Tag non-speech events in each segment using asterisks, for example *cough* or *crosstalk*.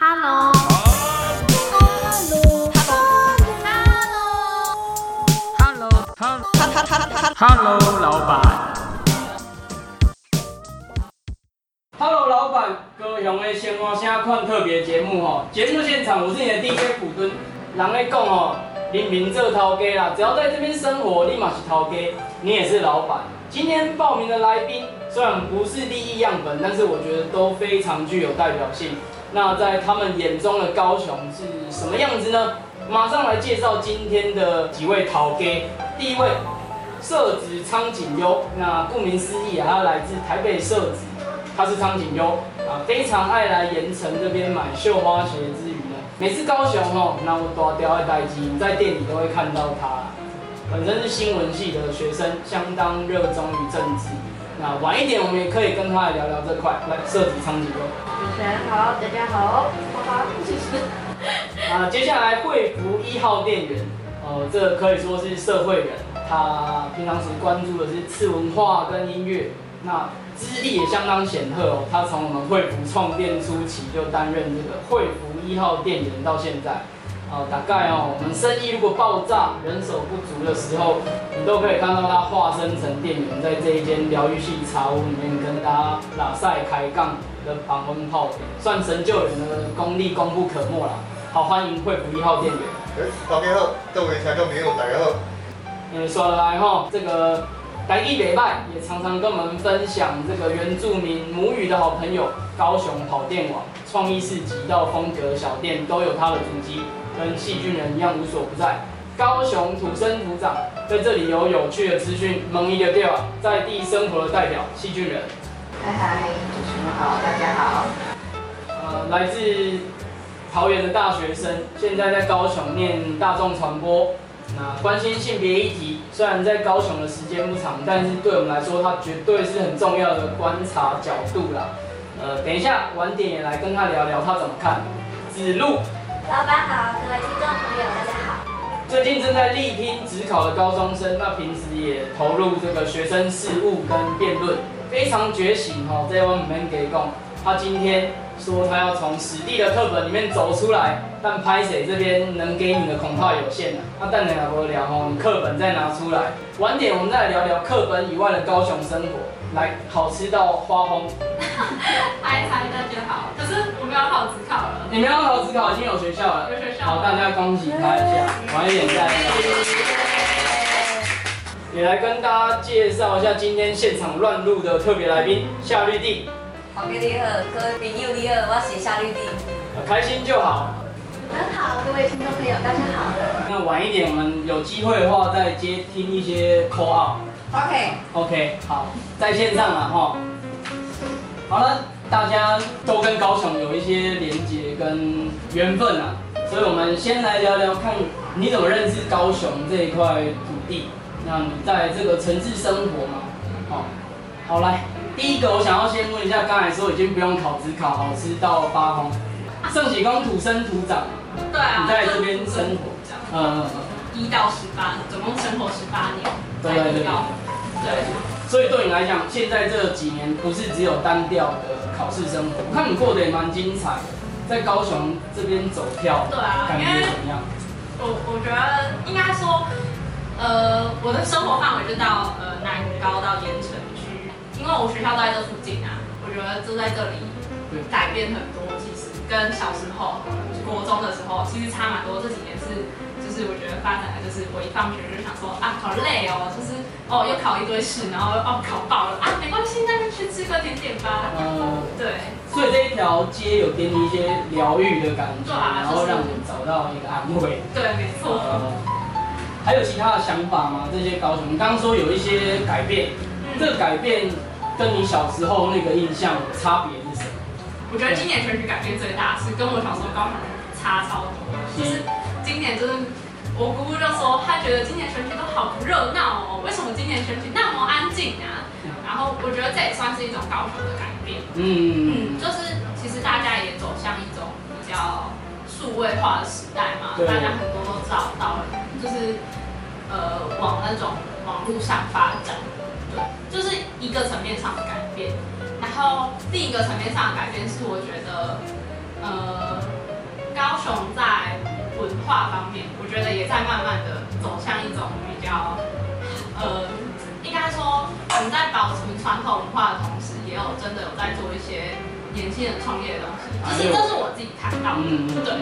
Hello，Hello，Hello，Hello，Hello，，Hello，老板。Hello，老板，高雄的先安生看特别节目哦。节目现场我是你的 DJ 普敦。人咧讲哦，临民就淘家啦，只要在这边生活，立马是淘家。你也是老板。今天报名的来宾虽然不是第一样本，但是我觉得都非常具有代表性。那在他们眼中的高雄是什么样子呢？马上来介绍今天的几位陶哥。第一位，社子苍井优，那顾名思义，他来自台北社子，他是苍井优啊，非常爱来盐城这边买绣花鞋之余呢，每次高雄哦，那我都要掉一袋金，在店里都会看到他。本身是新闻系的学生，相当热衷于政治。那晚一点我们也可以跟他来聊聊这块。来，涉及苍井优。主持人好，大家好，我好，谢谢。啊，接下来惠福一号店员，呃，这可以说是社会人，他平常时关注的是次文化跟音乐，那资历也相当显赫哦。他从我们惠福创店初期就担任这个惠福一号店员到现在。哦，大概哦，我们生意如果爆炸、人手不足的时候，你都可以看到他化身成店员，在这一间疗愈系茶屋里面跟大家拉赛开杠。的防风炮算神救人的功力功不可没啦。好，欢迎惠福一号店员。哎，大家好，各位听众朋友，大家好。嗯，说来哈，这个台地北拜也常常跟我们分享这个原住民母语的好朋友，高雄跑电网创意市集到风格小店都有他的足迹，跟细菌人一样无所不在。高雄土生土长，在这里有有趣的资讯，蒙一的调，在地生活的代表，细菌人。嗨嗨，主持人好，大家好。呃，来自桃园的大学生，现在在高雄念大众传播。那关心性别议题，虽然在高雄的时间不长，但是对我们来说，它绝对是很重要的观察角度啦。呃，等一下晚点也来跟他聊聊，他怎么看。子路，老板好，各位听众朋友大家好。最近正在力拼职考的高中生，那平时也投入这个学生事务跟辩论。非常觉醒哈，这位我们给讲，他今天说他要从史地的课本里面走出来，但拍谁这边能给你的恐怕有限了。那等下来我聊哦，你课本再拿出来，晚点我们再来聊聊课本以外的高雄生活。来，好吃到花红，嗨嗨，那就好。可是我们要考职考了，你们要考职考已经有学校了，有学校。好，大家恭喜他一下，晚一点再聊。也来跟大家介绍一下今天现场乱入的特别来宾夏绿蒂。好，各位好，各位朋友你好，我是夏绿蒂。开心就好。很好，各位听众朋友大家好。那晚一点我们有机会的话再接听一些 call out。OK。OK，好，在线上了哈。好了，大家都跟高雄有一些连接跟缘分啊，所以我们先来聊聊看你怎么认识高雄这一块土地。那你在这个城市生活吗？好，好来，第一个我想要先问一下，刚才说已经不用考职考，好吃到发红。盛喜光土生土长，对啊，你在这边生活，嗯嗯嗯，一到十八，总共生活十八年，对对对，对，所以对你来讲，现在这几年不是只有单调的考试生活，我看你过得也蛮精彩的，在高雄这边走跳，对啊，感觉怎么样？我我觉得应该说。呃，我的生活范围就到呃南高到盐城区，因为我学校都在这附近啊。我觉得住在这里改变很多，其实跟小时候国中的时候其实差蛮多。这几年是就是我觉得发展的就是我一放学就想说啊好累哦，就是哦又考一堆试，然后哦考爆了啊没关系，那就去吃个甜点吧。嗯，对。所以这一条街有给你一些疗愈的感觉，然后让你找到一个安慰。对，没错。还有其他的想法吗？这些高雄，你刚刚说有一些改变，这个改变跟你小时候那个印象差别是什么？我觉得今年选举改变最大是跟我小时候高雄差超多，就是今年就是我姑姑就说她觉得今年选举都好不热闹哦，为什么今年选举那么安静啊？然后我觉得这也算是一种高雄的改变，嗯嗯，就是其实大家也走向一种比较数位化的时代嘛，大家很多都找到了，就是。呃，往那种网络上发展，对，就是一个层面上的改变。然后另一个层面上的改变是，我觉得，呃高，雄在文化方面，我觉得也在慢慢的走向一种比较，呃，应该说我们在保存传统文化的同时，也有真的有在做一些年轻人创业的东西。其实这是我自己看到的，对。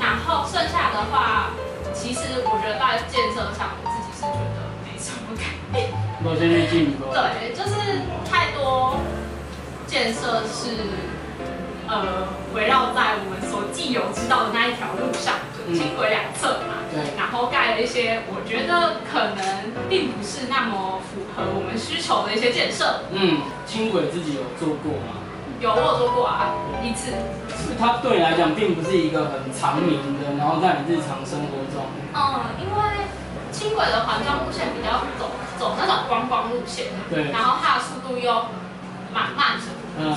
然后剩下的话，其实我觉得在建设上，我自己是觉得没什么改变。我先去进步。对，就是太多建设是呃围绕在我们所既有知道的那一条路上，就轻轨两侧嘛。对然后盖了一些我觉得可能并不是那么符合我们需求的一些建设。嗯，轻轨自己有做过吗？有我有做过啊，一次。是它对你来讲并不是一个很长明的，然后在你日常生活中，嗯，因为轻轨的环状路线比较走走那种观光路线，对，然后它的速度又蛮慢的。嗯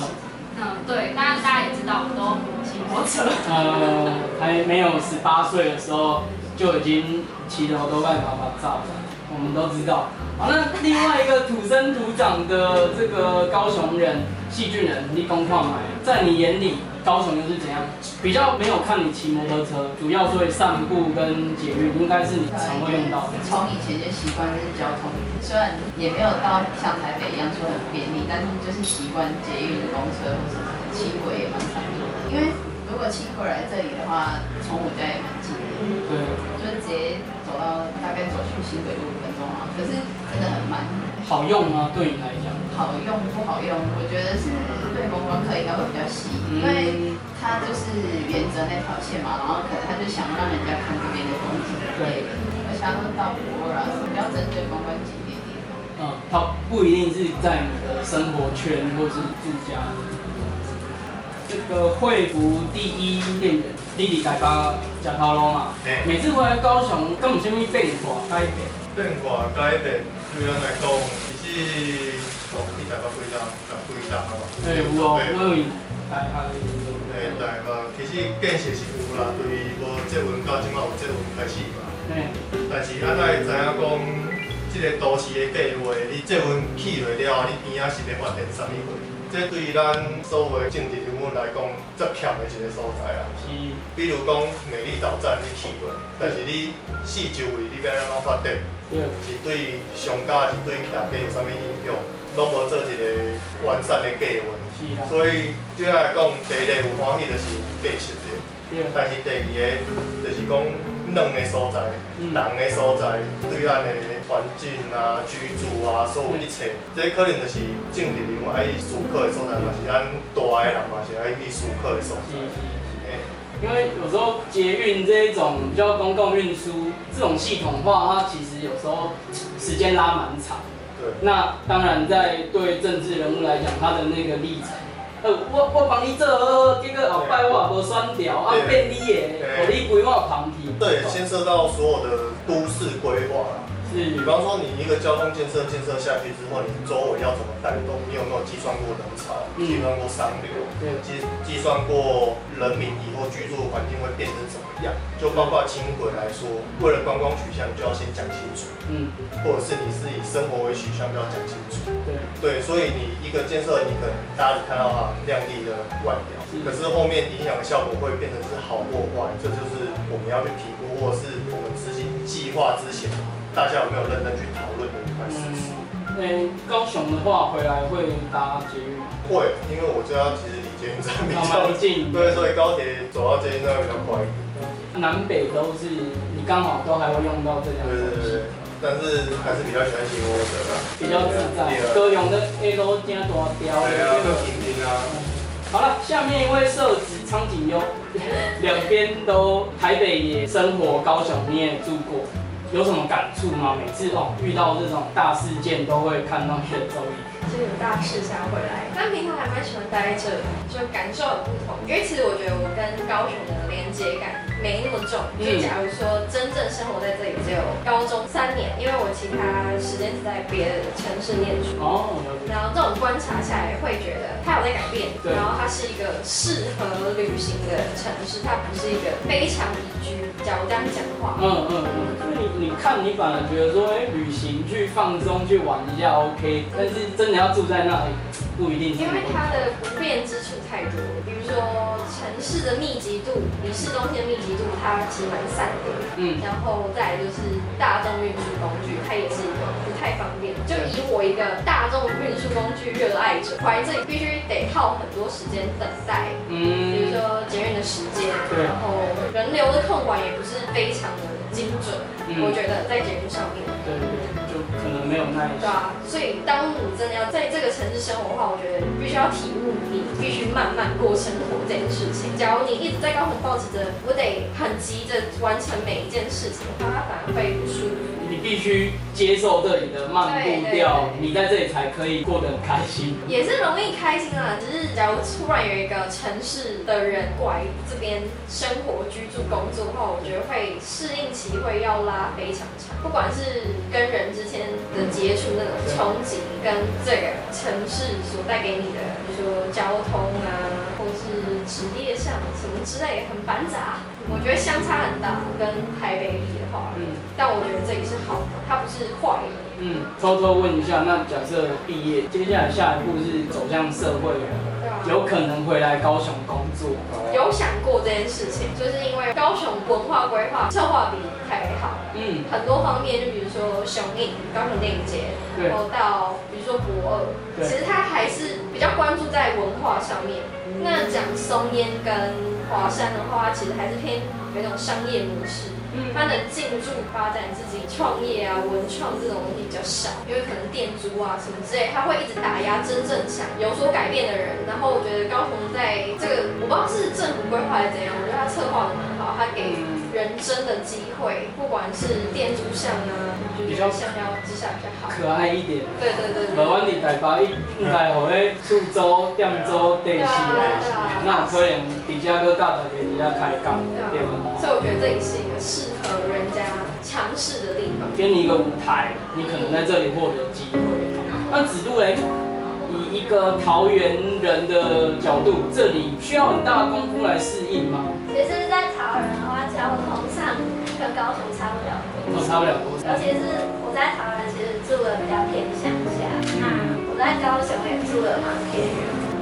嗯，对，当然大家也知道，我都骑摩托车。呃，还没有十八岁的时候就已经骑了好多万把把照了，我们都知道。好，那另外一个土生土长的这个高雄人、戏剧人，立功矿买，在你眼里，高雄又是怎样？比较没有看你骑摩托车，主要所以散步跟捷运应该是你常会用到的。从以前就习惯就是交通，虽然也没有到像台北一样说很便利，但是就是习惯捷运、公车或什么，轻轨也蛮常用的。因为如果轻轨来这里的话，从我家也蛮近的，对，就是直接走到大概走去新北路五分钟啊，可是真的很慢。好用吗？对你来讲？好用不好用，我觉得是对观光客应该会比较吸引，因为它就是沿着那条线嘛，然后可能他就想让人家看这边的风景之类的，而且它都到博尔啊，比较针对观光景点的地方。嗯，它不一定是在你的生活圈或是住家。这个惠福第一店员，弟弟大家食头路嘛？嘿每次回来高雄，敢有啥物变化改变？变化改变，对咱来讲，其实从去台北几档，十几档啊嘛。对，有哦，因为台北诶，台北其实建设是有啦，对无接吻到即马有接吻开始嘛。嘿，但是咱会知影讲，即个都市的计划，你接吻起落了后，你边仔是咧发展啥物货？这对于咱所有的政治人物来讲，最欠的一个所在啊。是，比如讲美丽岛站你去过，但是你四周围你要安怎发展？对，是对商家是对大家有啥物影响，拢无做一个完善的计划。是啊，所以对我来讲，第一个有欢喜就是建设的，但是第二个就是讲两个所在，人的所在对咱的环境啊、居住啊，所有一切，这可能就是政治人物爱去思考的所在，嘛是咱大的人嘛是爱去思考的所在。因为有时候捷运这一种比较公共运输这种系统化，它其实有时候时间拉蛮长。对，那当然，在对政治人物来讲，他的那个历程，呃，我我帮你做，结果后摆我也无选掉，啊对。变你的，对。互你规划旁去。这也牵涉到所有的都市规划啦。比，方说，你一个交通建设建设下去之后，你周围要怎么带动？你有没有计算过人潮？嗯计算过商流？对，计计算过人民以后居住环境会变成怎么样？就包括轻轨来说，为了观光取向，就要先讲清楚，嗯，或者是你是以生活为取向，就要讲清楚。对，对，所以你一个建设，你可能大家只看到它亮丽的外表，是可是后面影响的效果会变成是好或坏，这就是我们要去评估，或者是我们执行计划之前，大家有没有认真去讨论的一块事实。嗯，诶，高雄的话回来会搭捷运，会，因为我家其实离捷运站比较近。对，所以高铁走到捷运站会比较快一点。南北都是你刚好都还会用到这两对对东西，对，但是还是比较喜欢骑摩托车啦，比较自在。高雄的 A 都加大雕对啊，的更。平平啊。好了，下面一位社子苍井优，两边都台北也生活，高雄你也住过，有什么感触吗？每次哦遇到这种大事件，都会看到你的周瑜。就有大事才回来，但平常还蛮喜欢待在这里，就感受很不同。因为其实我觉得我跟高雄的连接感没那么重。就假如说真正生活在这里只有高中三年，因为我其他时间是在别的城市念书。哦，然后观察下来，会觉得它有在改变，对然后它是一个适合旅行的城市，它不是一个非常宜居。假如这样讲话，嗯嗯嗯，就是你你看，你反而觉得说，哎，旅行去放松去玩一下 OK，但是真的要住在那里，不一定是。因为它的不便之处太多，比如说城市的密集度，你市中心的密集度它其实蛮散的，嗯，然后再来就是大众运输工具，它也是一个不太方便。就以我一个大众运输工具热爱者，来这里必须得耗很多时间等待，嗯，比如说捷运的时间，对然后人流的控管也不是非常的精准，嗯我觉得在捷运上面。对就可能没有耐心。对啊，所以当你真的要在这个城市生活的话，我觉得必须要体悟，你必须慢慢过生活这件事情。假如你一直在高雄保持着我得很急着完成每一件事情的话，它反而会不舒服。你必须接受这里的慢步调，你在这里才可以过得很开心。也是容易开心啊，只是假如突然有一个城市的人过来这边生活、居住、工作的话，我觉得会适应期会要拉非常长。不管是跟人之间的接触那种憧憬，跟这个城市所带给你的，比如说交通啊，或是职业上什么之类，很繁杂。我觉得相差很大，跟台北比的话，嗯但我觉得这里是好的，它不是坏的。嗯，偷偷问一下，那假设毕业，接下来下一步是走向社会了，对啊有可能回来高雄工作。有想过这件事情，就是因为高雄文化规划策划比台北好，嗯，很多方面，就比如说雄影、高雄电影节，对然后到比如说博二，对其实它还是比较关注在文化上面。那讲松烟跟华山的话，它其实还是偏有一种商业模式。嗯它的进驻发展自己创业啊、文创这种东西比较少，因为可能店租啊什么之类，它会一直打压真正想有所改变的人。然后我觉得高雄在这个，我不知道是政府规划还是怎样，我觉得他策划的蛮好，他给人生的机会，不管是店租上啊，就是相较之下比较好。可爱一点。对对对无对。阮伫台北应该互迄厝租、店租、地市的，那有可能伫遮搁教大家伫遮开工，对吗？所以我觉得这里是一个适合人家尝试的地方。给你一个舞台，你可能在这里获得机会。那子路嘞，以一个桃园人的角度，这里需要很大的功夫来适应吗？其实，在桃园的话，交通上跟高雄差不了多都差不了多少。尤其是我在桃园，其实住的比较偏乡下，那我在高雄也住的蛮偏远，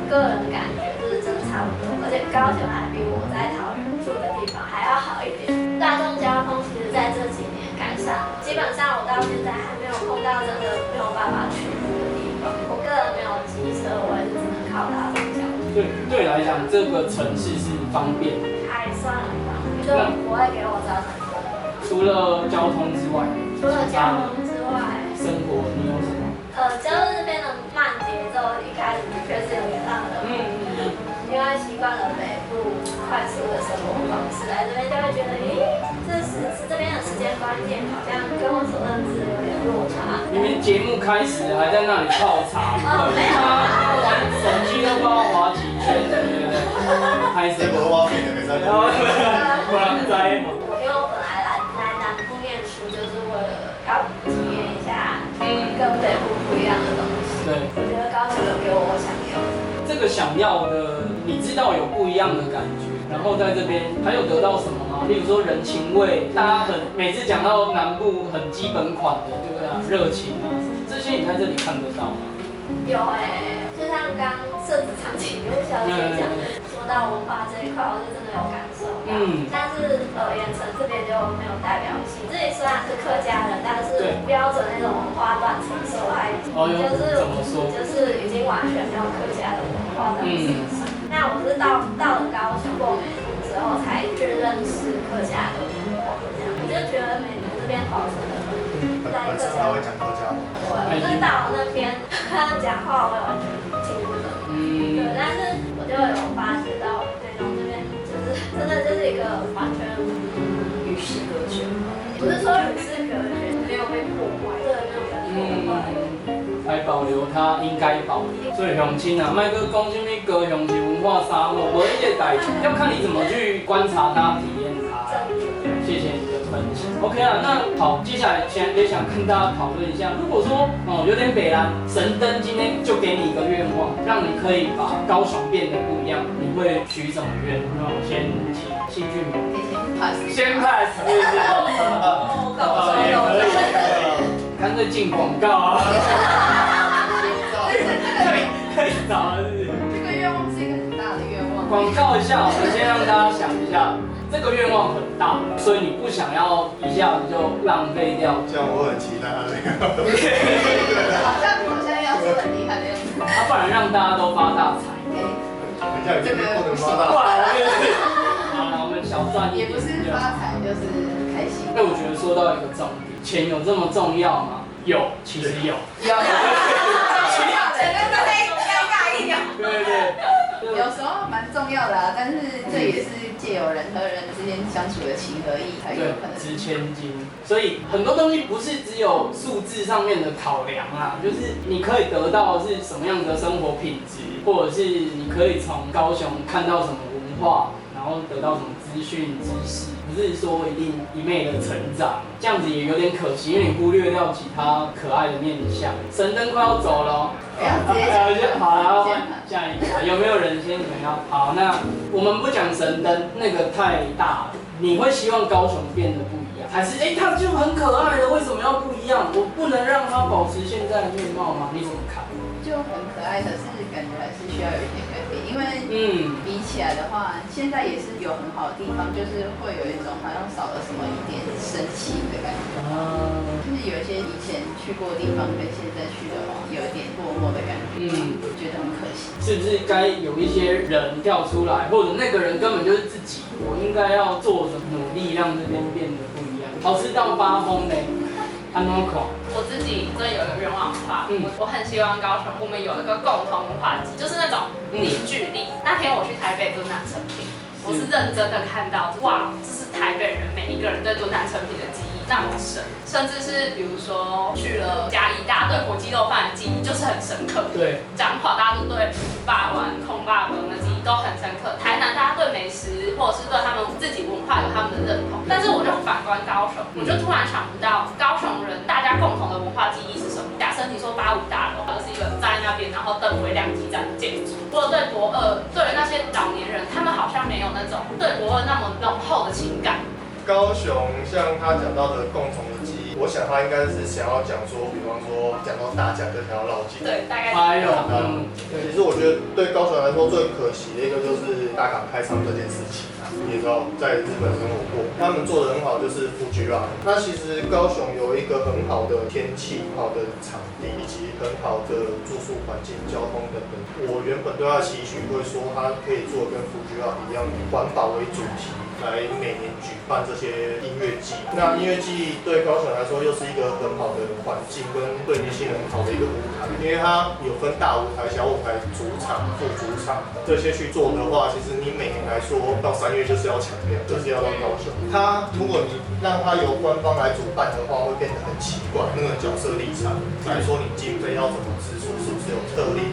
个人感觉就是真的差不多，而且高雄还比我在桃园住的地方还要好一点。大众交通其实在这几年改善，基本上我到现在还没有碰到真的没有办法去没有机车，我也是只能靠大众交通，对对来讲，这个城市是方便的，还算很方便，就不会给我造成困扰。除了交通之外，除了交通之外，生活你有什么？呃，就是这边的慢节奏，一开始的确是有点让人，嗯。因为习惯了北部快速的生活方式，来这边就会觉得，咦，这是这边的时间观念好像跟我所认知的有点落差。明明节目开始还在那里泡茶，哦没有他玩手机都不知道滑几圈，对不对？拍这谁？无我面的，然后不然栽。因为我本来来来南部念书，就是为了要体验一下跟北部不一样的东西。对，我觉得高雄有给我我想要。这个想要的，你知道有不一样的感觉，然后在这边还有得到什么吗？例如说人情味，大家很每次讲到南部很基本款的，对不对啊？热情啊，这些你在这里看得到吗？有哎、就像刚设置长颈鹿小姐讲的，说到文化这一块，我是真的有感受到。嗯但是呃，盐城这边就没有代表性。这里虽然是客家人，但是对标准那种花断层受害就是就是已经完全没有客家的文化在我身上。那我是到到了高雄过美图之后，才去认识客家的文化，我就觉得美国这边保存的很本本身还会讲客家话。我就是到那边他 *laughs* 讲话，我也完全听不懂。对，嗯，但是我就有发觉到，对，然后这边就是真的就是一个完全保留它应该保留。所以乡亲啊，麦哥讲什么高雄是文化沙漠，我一个代志，要看你怎么去观察它、体验它。谢谢你的分享。OK 啊，那好，接下来现在也想跟大家讨论一下，如果说哦有点北蓝，神灯今天就给你一个愿望，让你可以把高雄变得不一样，你会许什么愿？那我先请戏剧名。可以先 pass。先 pass 是不是？哦，也可以干脆进广告啊！这个愿望是一个很大的愿望。广告一下，我们先让大家想一下，这个愿望很大，所以你不想要一下子就浪费掉。这样我很期待他这个。好像好像要说很厉害的样子。啊，不然让大家都发大财。等一下，不能发大。不然我们就是，好了，我们小赚也不是发财，就是开心。那我觉得说到一个重点，钱有这么重要吗？有，其实有。有 *laughs* 对对对。有时候蛮重要的啊，但是这也是借由人和人之间相处的情和义才有可能。值千金，所以很多东西不是只有数字上面的考量啊，就是你可以得到是什么样的生活品质，或者是你可以从高雄看到什么文化，然后得到什么资讯知识，不是说一定一昧的成长，这样子也有点可惜，因为你忽略掉其他可爱的面相。神灯快要走了好，下一个，有没有人先想要？好，那我们不讲神灯，那个太大了。你会希望高雄变得不一样，还是哎、它就很可爱的，为什么要不一样？我不能让它保持现在的面貌吗？你怎么看？就很可爱，可是感觉还是需要有一点因为嗯，比起来的话，现在也是有很好的地方，就是会有一种好像少了什么一点生气的感觉。啊，就是有一些以前去过的地方跟现在去的话，有一点落寞的感觉，嗯，觉得很可惜。是不是该有一些人跳出来，或者那个人根本就是自己？我应该要做什么努力让这边变得不一样？好吃到发疯呢？安诺口，我自己真的有一个愿望的话，嗯我我很希望高雄我们有一个共同文化祭，就是那种凝聚力。那天我去台北做南成品，我是认真的看到，哇，这是台北人每一个人对敦南成品的那么深，甚至是比如说去了嘉义，大家对火鸡肉饭的记忆就是很深刻。对，讲话大家都对霸王、空霸王的记忆都很深刻。台南大家对美食或者是对他们自己文化有他们的认同，但是我就反观高雄，我就突然想不到高雄人大家共同的文化记忆是什么。假设你说八五大楼，而是一个站在那边然后灯微亮几盏的建筑，或者对博二，对于那些老年人，他们好像没有那种对博二那么浓厚的情感。高雄像他讲到的共同的记忆，我想他应该是想要讲说，比方说讲到大甲这条老街。对，大概还有。嗯，对，其实我觉得对高雄来说最可惜的一个就是大港开唱这件事情啊。你也知道，在日本生活过，他们做的很好，就是富居啊。那其实高雄有一个很好的天气、好的场地以及很好的住宿环境、交通等等。我原本对他的期许会说，他可以做跟富居啦一样，以环保为主题。来每年举办这些音乐季，那音乐季对高雄来说又是一个很好的环境，跟对年轻人很好的一个舞台，因为它有分大舞台、小舞台、主场、副主场这些去做的话，其实你每年来说到三月就是要强调，就是要到高雄。它如果你让它由官方来主办的话，会变得很奇怪，那个角色立场来说，你经费要怎么支出，是不是有特立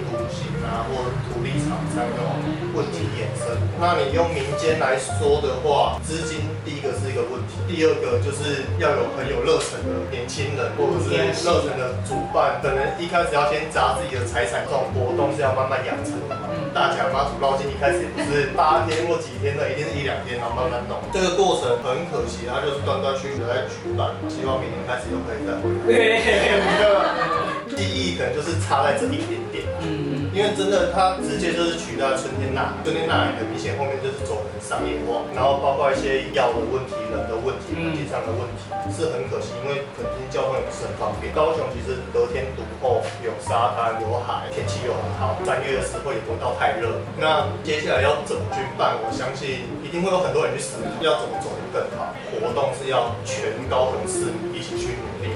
啊，或土地厂商那种问题衍生？那你用民间来说的话，资金第一个是一个问题，第二个就是要有很有热忱的年轻人，或者是热忱的主办，可能一开始要先砸自己的财产，这种活动是要慢慢养成的嘛。大甲妈祖绕境一开始也不是八天或几天的，一定是一两天，然后慢慢弄。这个过程很可惜，它就是断断续续的在举办，希望明年开始又可以再回来。*laughs* 对，记忆可能就是差在这一点点。嗯，因为真的，它直接就是取代春天呐，春天呐很明显后面就是走很商业化，然后包括一些药的问题、人的问题、环境上的问题，是很可惜，因为肯定交通也不是很方便。高雄其实得天独厚，有沙滩、有海，天气又很好，三月的时候也不会到太热。那接下来要怎么去办？我相信一定会有很多人去思考，要怎么走得更好。活动是要全高雄市民一起去努力。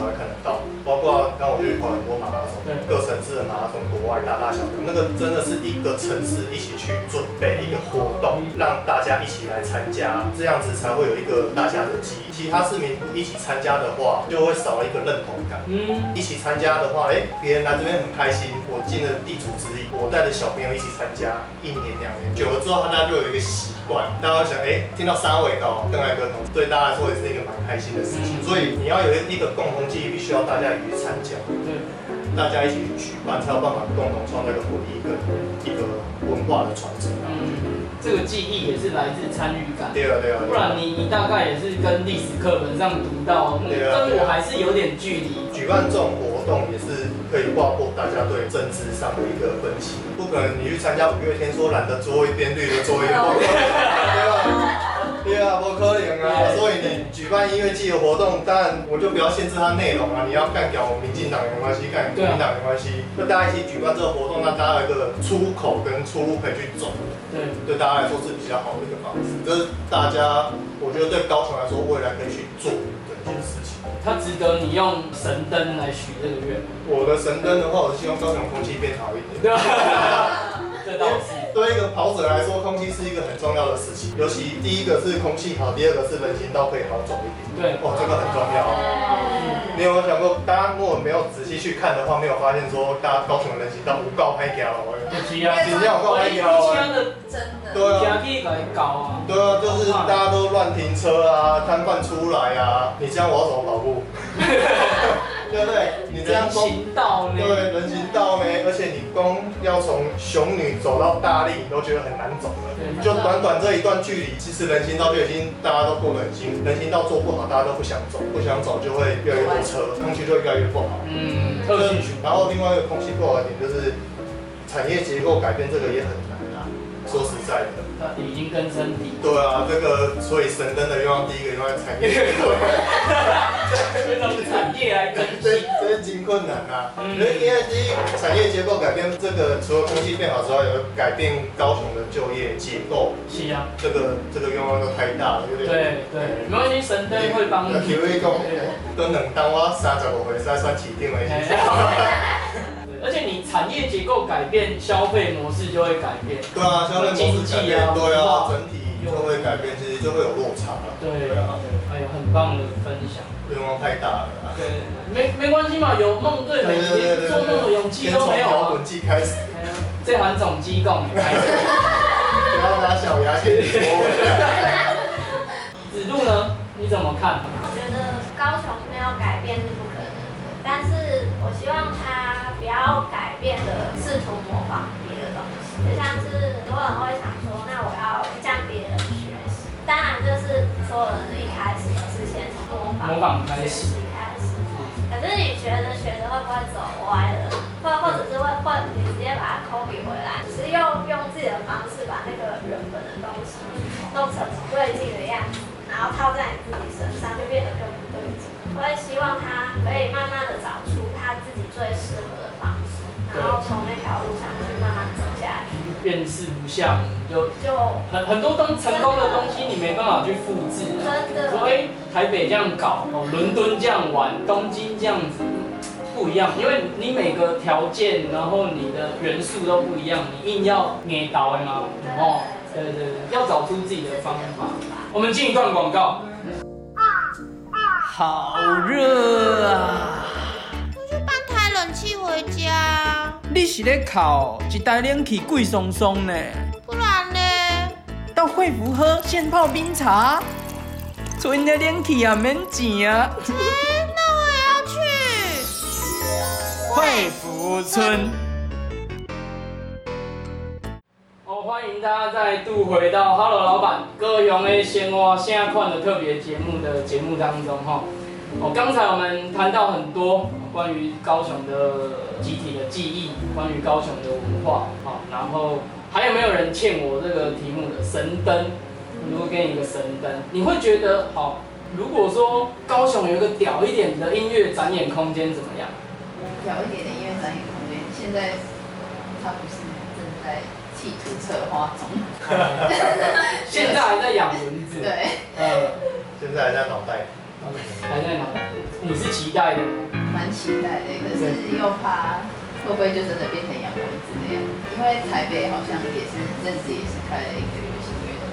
才会看得到。包括刚我去跑很多马拉松，各城市的马拉松，国外大大小小，那个真的是一个城市一起去准备一个活动，让大家一起来参加，这样子才会有一个大家的记忆。其他市民不一起参加的话，就会少了一个认同感。嗯，一起参加的话，哎、别人来这边很开心，我尽了地主之谊，我带着小朋友一起参加，一年两年，久了之后，大家就有一个习惯，大家会想，哎、听到沙尾高邓来哥同，对大家来说也是一个蛮开心的事情。嗯所以你要有一个共同记忆，必须要大家一起去参加，对，大家一起去举办，才有办法共同创造一个回忆跟一个文化的传承。嗯，这个记忆也是来自参与感。对啊，对啊，不然你你大概也是跟历史课本上读到，对啊跟我还是有点距离。举办这种活动也是可以划破大家对政治上的一个分歧。不可能你去参加五月天说蓝的桌一边，绿的桌一边，不可能对吧？对啊，不可能啊！所以你举办音乐季的活动，当然我就不要限制它内容啊。你要干掉民进党也没关系，干国民党没关系，那大家一起举办这个活动，那大家有一个出口跟出路可以去走，对，对大家来说是比较好的一个方式。这是大家，我觉得对高雄来说，未来可以去做件事情。它值得你用神灯来许这个愿，我的神灯的话，我是希望高雄空气变好一点。*laughs* 对吧？这倒是。对一个跑者来说，空气是一个很重要的事情，尤其第一个是空气好，第二个是人行道可以好走一点。对，哦，这个很重要。你有没有想过，大家如果没有仔细去看的话，没有发现说，大家高雄的人行道无告拍掉了，不是啊，今天有告拍真的。对啊。对啊，就是大家都乱停车啊，摊贩出来啊，你这样我要怎么跑步？*laughs* 对不对？你这样人光行道呢？对，人行道呢，而且你光要从雄女走到大力，你都觉得很难走了。对就短短这一段距离，其实人行道就已经大家都过得很辛苦，人行道做不好，大家都不想走，不想走就会越来越多车，空气就会越来越不好。嗯，特许循然后另外一个空气不好的点就是产业结构改变，这个也很难啊。说实在的，它已经根深蒂固。对啊，这个所以神灯的愿望第一个愿望产业结构。从产业来更这新。这是真困难啊！嗯因为第一产业结构改变，这个除了空气变好之外，也会改变高雄的就业结构。是啊，这个这个愿望都太大了，有点。对对，没关系，神灯会帮你。体会讲，都能当我三十五岁才算起定的时哎候。对而且你产业结构改变，消费模式就会改变。对啊，消费模式改变，对啊，经济啊整体就会改变，其实就会有落差了。对啊，哎呦，很棒的分享。愿望太大了啊。对，没没关系嘛，有梦对美，连做梦的勇气先都没有啊从摇滚。季开始，这韩总机构你开始。*laughs* 不要拿小牙给你说。子路呢？你怎么看？我觉得高雄没有改变是不可能的，但是我希望他不要改变的试图模仿别的东西，就像是很多人会想说，那我要向别人学习。当然，就是所有人一开始都是先从模仿模仿开始开始。可是你学着学着会不会走歪了？或或者是会会你直接把它 copy 回来，只是用用自己的方式把那个原本的东西弄成对自己的样子，然后套在你自己身上，就变得更不对劲。我也希望他可以慢慢的找出他自己最适合的然后从那条路上去慢慢走下去。辨识不像，就就很很多东成功的东西你没办法去复制啊。真的说哎、台北这样搞，哦，伦敦这样玩，东京这样子不一样，因为你每个条件，然后你的元素都不一样，你硬要捏倒的嘛，哦，对对对，要找出自己的方法。我们进一段广告。好热啊！我去搬台冷气回家，你是咧烤一台冷气贵松松呢？不然呢？到惠福喝现泡冰茶，存的冷气也免钱啊！哎、那我也要去。惠福村。哦，欢迎大家再度回到《Hello 老板高雄的鲜花现在看的特别节目的节目当中哈。哦，刚才我们谈到很多关于高雄的集体的记忆，关于高雄的文化，好，然后还有没有人欠我这个题目的神灯？如果给你一个神灯，你会觉得好？如果说高雄有一个屌一点的音乐展演空间怎么样？屌一点的音乐展演空间，现在他不是正在企图策划中。*laughs* 现在还在养蚊子。*laughs* 对，呃，现在还在脑袋。还在脑袋。你是期待的？蛮期待的，可是又怕会不会就真的变成洋鬼子那样？因为台北好像也是阵子也是开了一个流行乐团。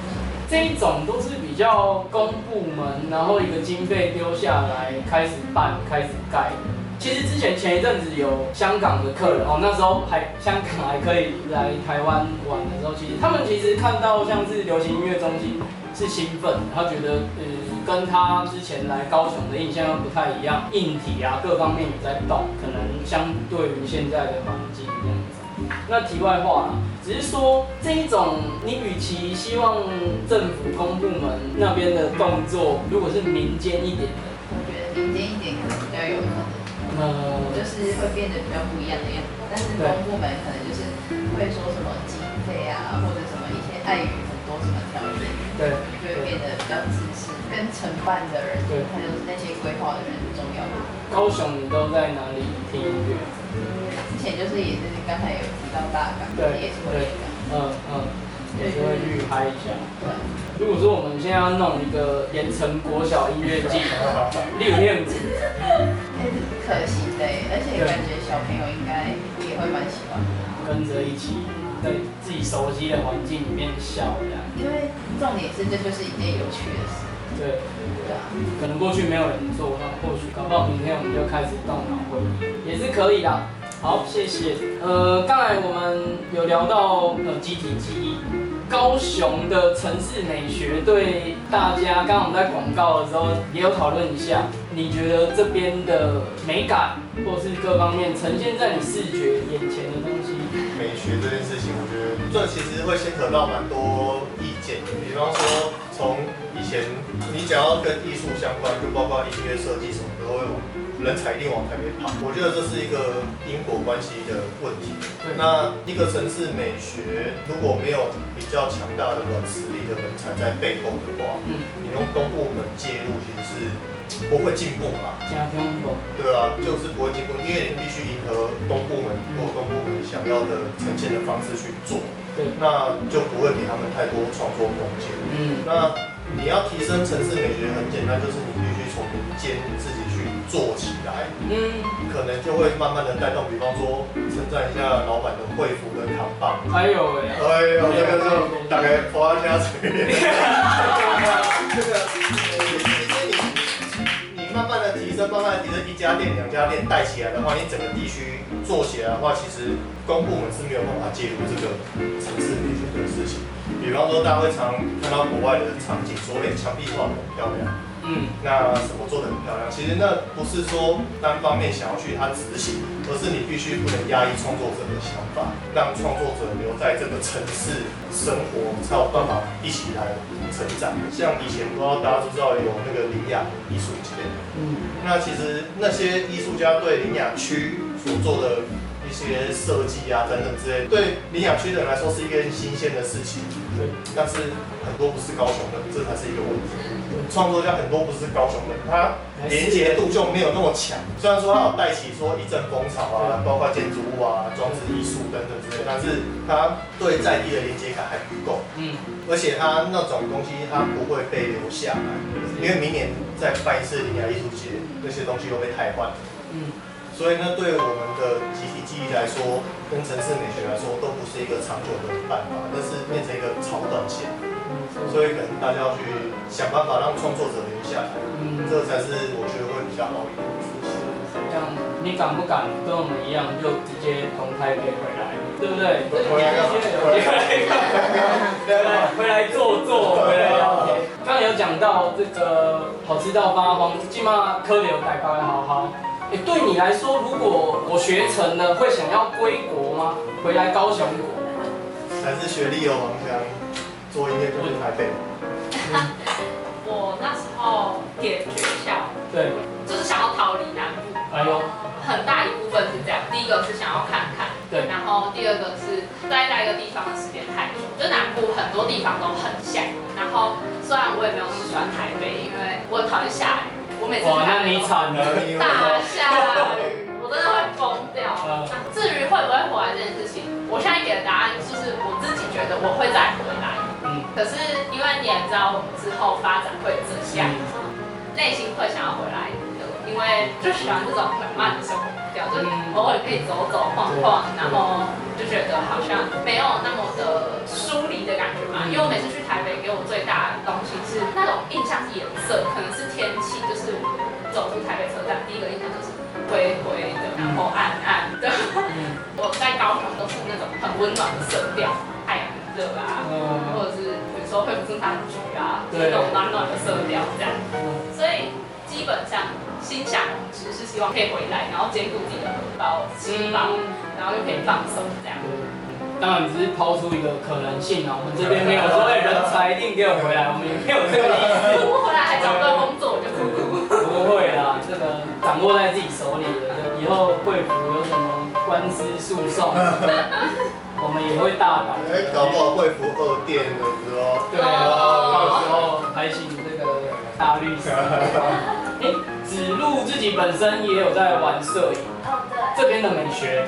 这一种都是比较公部门，然后一个经费丢下来开始办、开始盖。其实之前前一阵子有香港的客人哦，那时候还香港还可以来台湾玩的时候，其实他们其实看到像是流行音乐中心是兴奋的，他觉得呃跟他之前来高雄的印象又不太一样，硬体啊各方面也在动，可能相对于现在的环境这样子。那题外话啦，只是说这一种，你与其希望政府公部门那边的动作，如果是民间一点的，我觉得民间一点可能比较有可能，呃，就是会变得比较不一样的样子。但是公部门可能就是会说什么经费啊，或者什么一些碍于很多什么条件，对就会变得比较。跟承办的人，对还有那些规划的人很重要。高雄你都在哪里听音乐？之前就是也是刚才有提到大港，对也是会。嗯嗯，也是会去拍一下。对，如果说我们现在要弄一个盐城国小音乐季，六练组，但是可惜的，而且感觉小朋友应该也会蛮喜欢的。跟着一起在自己熟悉的环境里面笑这样。因为重点是这就是一件有趣的事，对。对啊。可能过去没有人做，那或许搞不好明天我们就开始动脑会议，也是可以的。好，谢谢。呃，刚才我们有聊到呃集体记忆，高雄的城市美学对大家，刚刚我们在广告的时候也有讨论一下，你觉得这边的美感或是各方面呈现在你视觉眼前的东西，美学这件事情，我觉得这其实会牵扯到蛮多比方说，从以前你只要跟艺术相关，就包括音乐设计什么都会往人才一定往台北跑。我觉得这是一个因果关系的问题。那一个城市美学如果没有比较强大的软实力的人才在背后的话，嗯，你用东部门介入其实是不会进步嘛。对啊，就是不会进步，因为你必须迎合东部门或东部门想要的呈现的方式去做，对，那就不会给他们太多创作空间。嗯，那你要提升城市美学，很简单，就是你必须从民间自己去做起来，嗯，可能就会慢慢的带动。比方说，称赞一下老板的惠服跟扛棒。还有哎，哎呦，这个就大概花家嘴。*laughs* *laughs* *laughs* 这个，升，慢慢的，一家店、两家店带起来的话，你整个地区做起来的话，其实公部门是没有办法介入这个城市美学的事情。比方说，大家会常看到国外的场景，说，哎，墙壁画很漂亮。嗯，那什么做的很漂亮？其实那不是说单方面想要去他执行，而是你必须不能压抑创作者的想法，让创作者留在这个城市生活，才有办法一起来成长。像以前不知道大家知不知道有那个林雅艺术节，嗯，那其实那些艺术家对林雅区所做的一些设计啊等等之类，对林雅区的人来说是一件新鲜的事情，对，但是很多不是高雄的，这才是一个问题。创作家很多不是高雄人，他连接度就没有那么强。虽然说他有带起说一阵风潮啊，包括建筑物啊、装置艺术等等之类，但是他对在地的连接感还不够。嗯，而且他那种东西他不会被留下来，因为明年再办一次林雅艺术节，那些东西又被汰换。嗯，所以呢，对我们的集体记忆来说，跟城市美学来说，都不是一个长久的办法，那是变成一个超短线。所以可能大家要去想办法让创作者留下。来，嗯，这才是我觉得会比较好一点。这样你敢不敢跟我们一样，就直接从台北回来，对不对？回来干嘛？回来回来坐坐，回来聊天。刚刚有讲到这个好吃到发慌，起码科流改高好好。哎，对你来说，如果我学成了，会想要归国吗？回来高雄国？还是学历有盲腔，做音乐就去台北。*laughs* 我那时候点学校，对，就是想要逃离南部。哎呦，很大一部分是这样，第一个是想要看看，对，然后第二个是待在一个地方的时间太久，就南部很多地方都很像。然后虽然我也没有那么喜欢台北，因为我很讨厌下雨，我每次哇，那你惨了，大下雨，我真的会疯掉。嗯。至于会不会回来这件事情，我现在给的答案就是我自己觉得我会再回来。嗯，可是因为你也知道我们之后发展会这样，内心会想要回来的，因为就喜欢这种很慢的生活就是偶尔可以走走晃晃，然后就觉得好像没有那么的疏离的感觉嘛。因为我每次去台北，给我最大的东西是那种印象是颜色，可能是天气，就是走出台北车站，第一个印象就是灰灰的，然后暗暗的。*laughs* 我在高雄都是那种很温暖的色调，太阳热啊，或者是比如说会不是它橘啊，就是那种暖暖的色调这样。所以基本上心想只是希望可以回来，然后兼顾自己的荷包、吃饱，然后又可以放松这样。当然只是抛出一个可能性啊，我们这边没有说哎人才一定给我回来，我们也没有这个意思。不回来还找不到工作，我就哭哭。不会啦，这个掌握在自己手里的，以后会服有什么官司诉讼，*laughs* 我们也会大胆。哎，搞不好会服二店的时候，对啊，到时候还请这个大绿色。*laughs* 哎，子路自己本身也有在玩摄影，哦，对，这边的美学，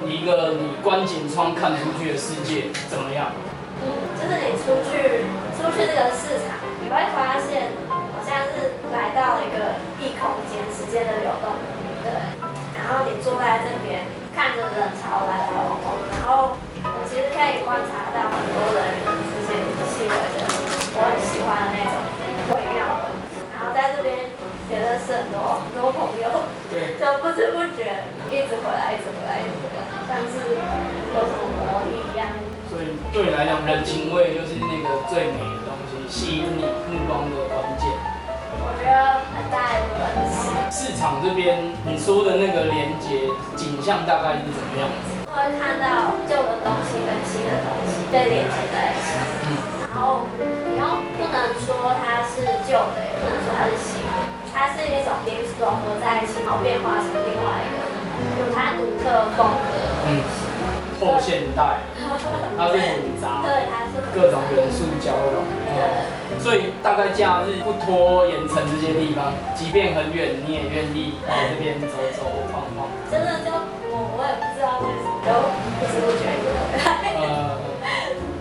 你一个你观景窗看出去的世界怎么样？嗯，就是你出去出去这个市场，你会发现好像是来到了一个异空间，时间的流动，对。然后你坐在这边，看着人潮来来往往，然后我其实可以观察到很多人之间细微的，我很喜欢的那种微妙的。然后在这边也认识很多很多朋友，对，就不知不觉一直回来，一直回来，一直回来，像是有什么魔力一样。所以对你来讲，人情味就是那个最美的东西，吸引你目光的关键。我觉得很大一部分是市场这边你说的那个连接景象大概是怎么样子？会看到旧的东西跟新的东西被连接在一起，然后你又不能说它是旧的，也不能说它是新的，它是一种连融合在一起，然后变化成另外一个有它独特风格的东西。后现代，它是复杂，对，它是各种元素交融。对。所以大概假日不拖延城这些地方，即便很远，你也愿意来这边走走晃晃。真的就我我也不知道为什么，就不知不觉就回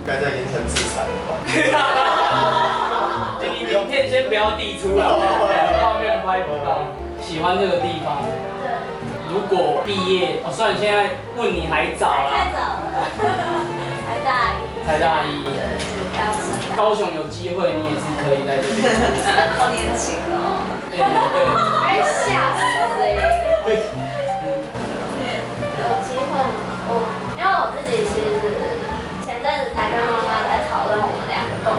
该在盐城自残了吧？*laughs* *laughs* 你名片先不要递出来，*laughs* 拍不到。喜欢这个地方，对，如果毕业，哦，虽然现在问你还早太啦，早了，才大一，才大一，高雄有机会，你也是可以在这边。好年轻哦。对对哎，吓死哎！对，有机会吗？我因为我自己其实前阵子才跟妈妈在讨论我们两个共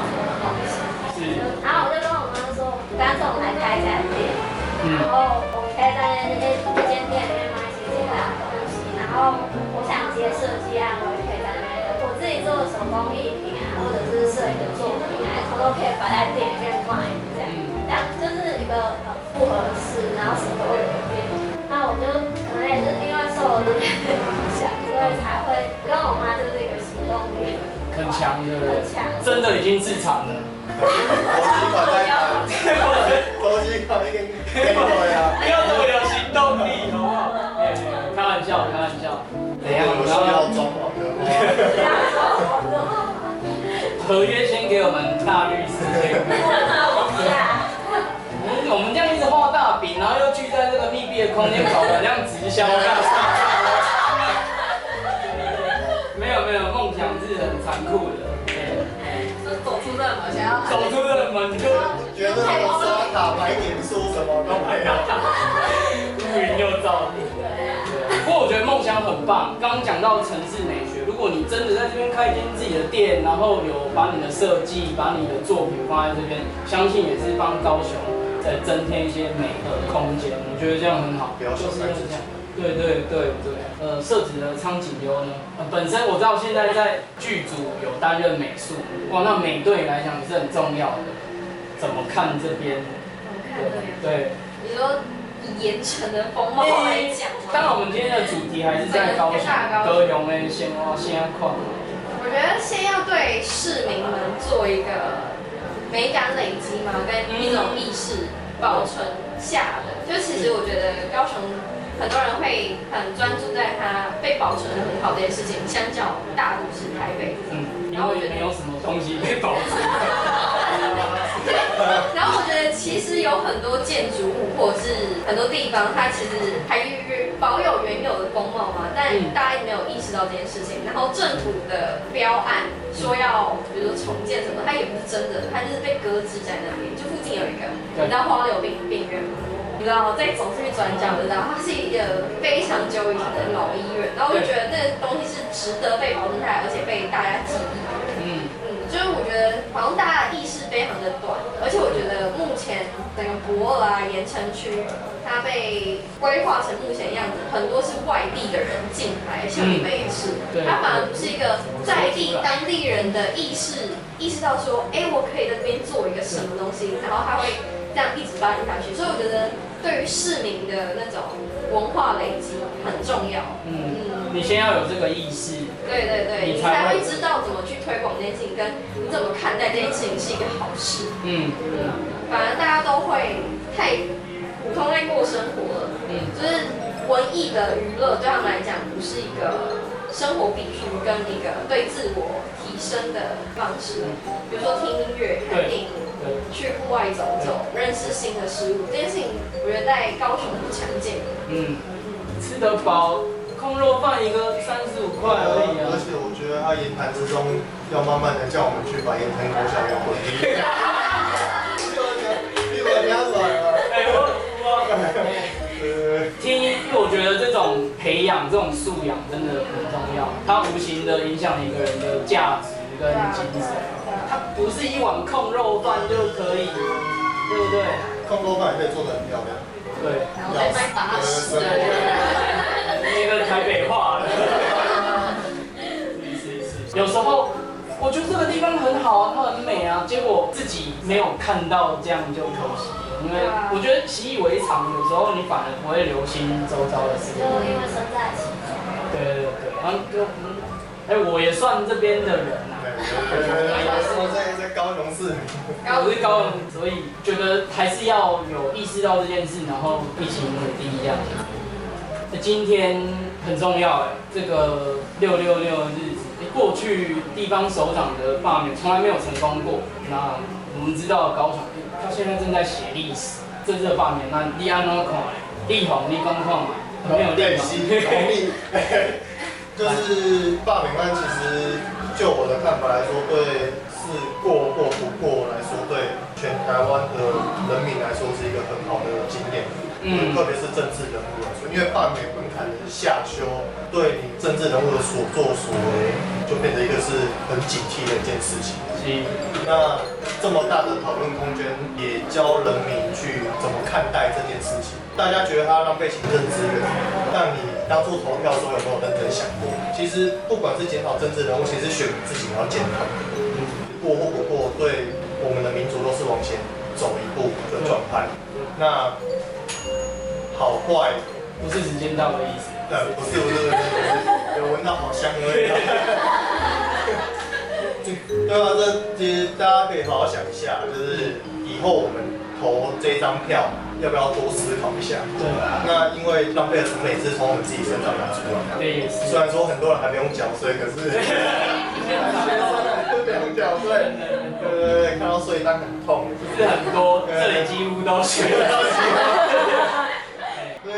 然，后我可以在那间那间店里面卖一些简单的东西，然后我想接设计案，我也可以在那边，我自己做的手工艺品啊，或者是摄影的作品啊，我都可以摆在店里面卖，这样，这样就是一个很复合式，然后什么都有。那我就可能也是因为受了这些影响，所以才会跟我妈就是一个行动力很强，对不对很？强。真的已经自产了。手机款在谈，手机款已不要这么有行动力，好不好？没有没有，开玩笑，开玩笑。怎样？我们要装潢的。合约先给我们大律师签。我们我们这样一直画大饼，然后又聚在这个密闭的空间搞得这样直销干没有没有，梦想是很残酷的。对，走出这门，想要走出这个门就觉得我刷卡买点数什么都没有。乌云又罩顶。不过我觉得梦想很棒。刚刚讲到城市美学，如果你真的在这边开一间自己的店，然后有把你的设计、把你的作品放在这边，相信也是帮高雄再增添一些美的空间。我觉得这样很好，就是这样。对对对对，呃，设置的苍井优呢，呃，本身我知道现在在剧组有担任美术，哇，那美对你来讲也是很重要的。怎么看这边？对。你说以盐城的风貌来讲吗？当然，我们今天的主题还是在高雄，高雄的鲜花鲜花我觉得先要对市民们做一个美感累积嘛，跟一种意识保存下的。就其实我觉得高雄很多人会很专注在它被保存的很好这件事情，相较大都市台北。嗯，然后我觉得没有什么东西被保存。*laughs* 然后我觉得其实有有很多建筑物或者是很多地方，它其实还保有原有的风貌嘛，但嗯大家没有意识到这件事情。然后政府的标案说要，比如说重建什么，它也不是真的，它就是被搁置在那边。就附近有一个，你知道花柳病病院吗？你知道再走出去转角，知道它是一个非常久以前的老医院，然后我就觉得那个东西是值得被保存下来，而且被大家记忆。嗯，嗯，就是我觉得好像大家的意识非常的短，而且我觉得目前整个博尔啊、盐城区，它被规划成目前样子，很多是外地的人进来，像你们也是，对它反而不是一个在地当地人的意识，意识到说，哎，我可以在这边做一个什么东西，然后它会这样一直发展下去，所以我觉得对于市民的那种文化累积很重要。嗯，嗯，你先要有这个意识，对对对，你你才会才会知道怎么去推广这件事情，跟你怎么看待这件事情是一个好事。嗯反而大家都会太普通在过生活了，嗯。就是文艺的娱乐对他们来讲不是一个生活必须跟一个对自我提升的方式。比如说听音乐、看电影、去户外走走、认识新的事物，这件事情我觉得在高雄不常见。嗯，吃得饱，空肉饭一个三十五块而已啊。而。且我觉得他言谈之中要慢慢的叫我们去把言谈国小给混 *laughs* 听，因为我觉得这种培养、这种素养真的很重要，它无形的影响一个人的价值跟精神。它不是一碗控肉饭就可以，对不对？控肉饭也可以做的很漂亮。对，然后再卖巴士。对对对那个台北话 *laughs* 有时候我觉得这个地方很好啊，它很美啊，结果自己没有看到，这样就可惜了。因为我觉得习以为常，有时候你反而不会留心周遭的事就情。因为身在其中。对对对，然后就嗯，哎，我也算这边的人呐、对对对，我在在高雄市。我是高雄，所以觉得还是要有意识到这件事，然后一起努力这样。那今天很重要哎，这个六六六日子，过去地方首长的罢免从来没有成功过。那我们知道高雄，他现在正在写历史，这次的罢免，那立安怎看？立宏，你讲看嘛？没有立对，宏。就是罢免案，其实就我的看法来说，对是过或不过来说，对全台湾的人民来说是一个很好的经验。嗯特别是政治人物来说，因为罢免门槛的下修，对你政治人物的所作所为，就变成一个是很警惕的一件事情。是那这么大的讨论空间，也教人民去怎么看待这件事情。大家觉得他浪费行政资源，但你当初投票的时候有没有认真想过？其实不管是检讨政治人物，其实选民自己也要检讨。过或不过，对我们的民族都是往前走一步的状态。那好坏，不是时间到的意思？呃，不是不是不是，有闻到好香的味道。*laughs* 对啊，这其实大家可以好好想一下，就是以后我们投这张票，要不要多思考一下？对，那因为浪费的成本也是从我们自己身上拿出来的。对也是。虽然说很多人还不用缴税，可是学 *laughs* 生还是不用缴税。对对对，看到税单很痛。是很多，这里几乎都学了。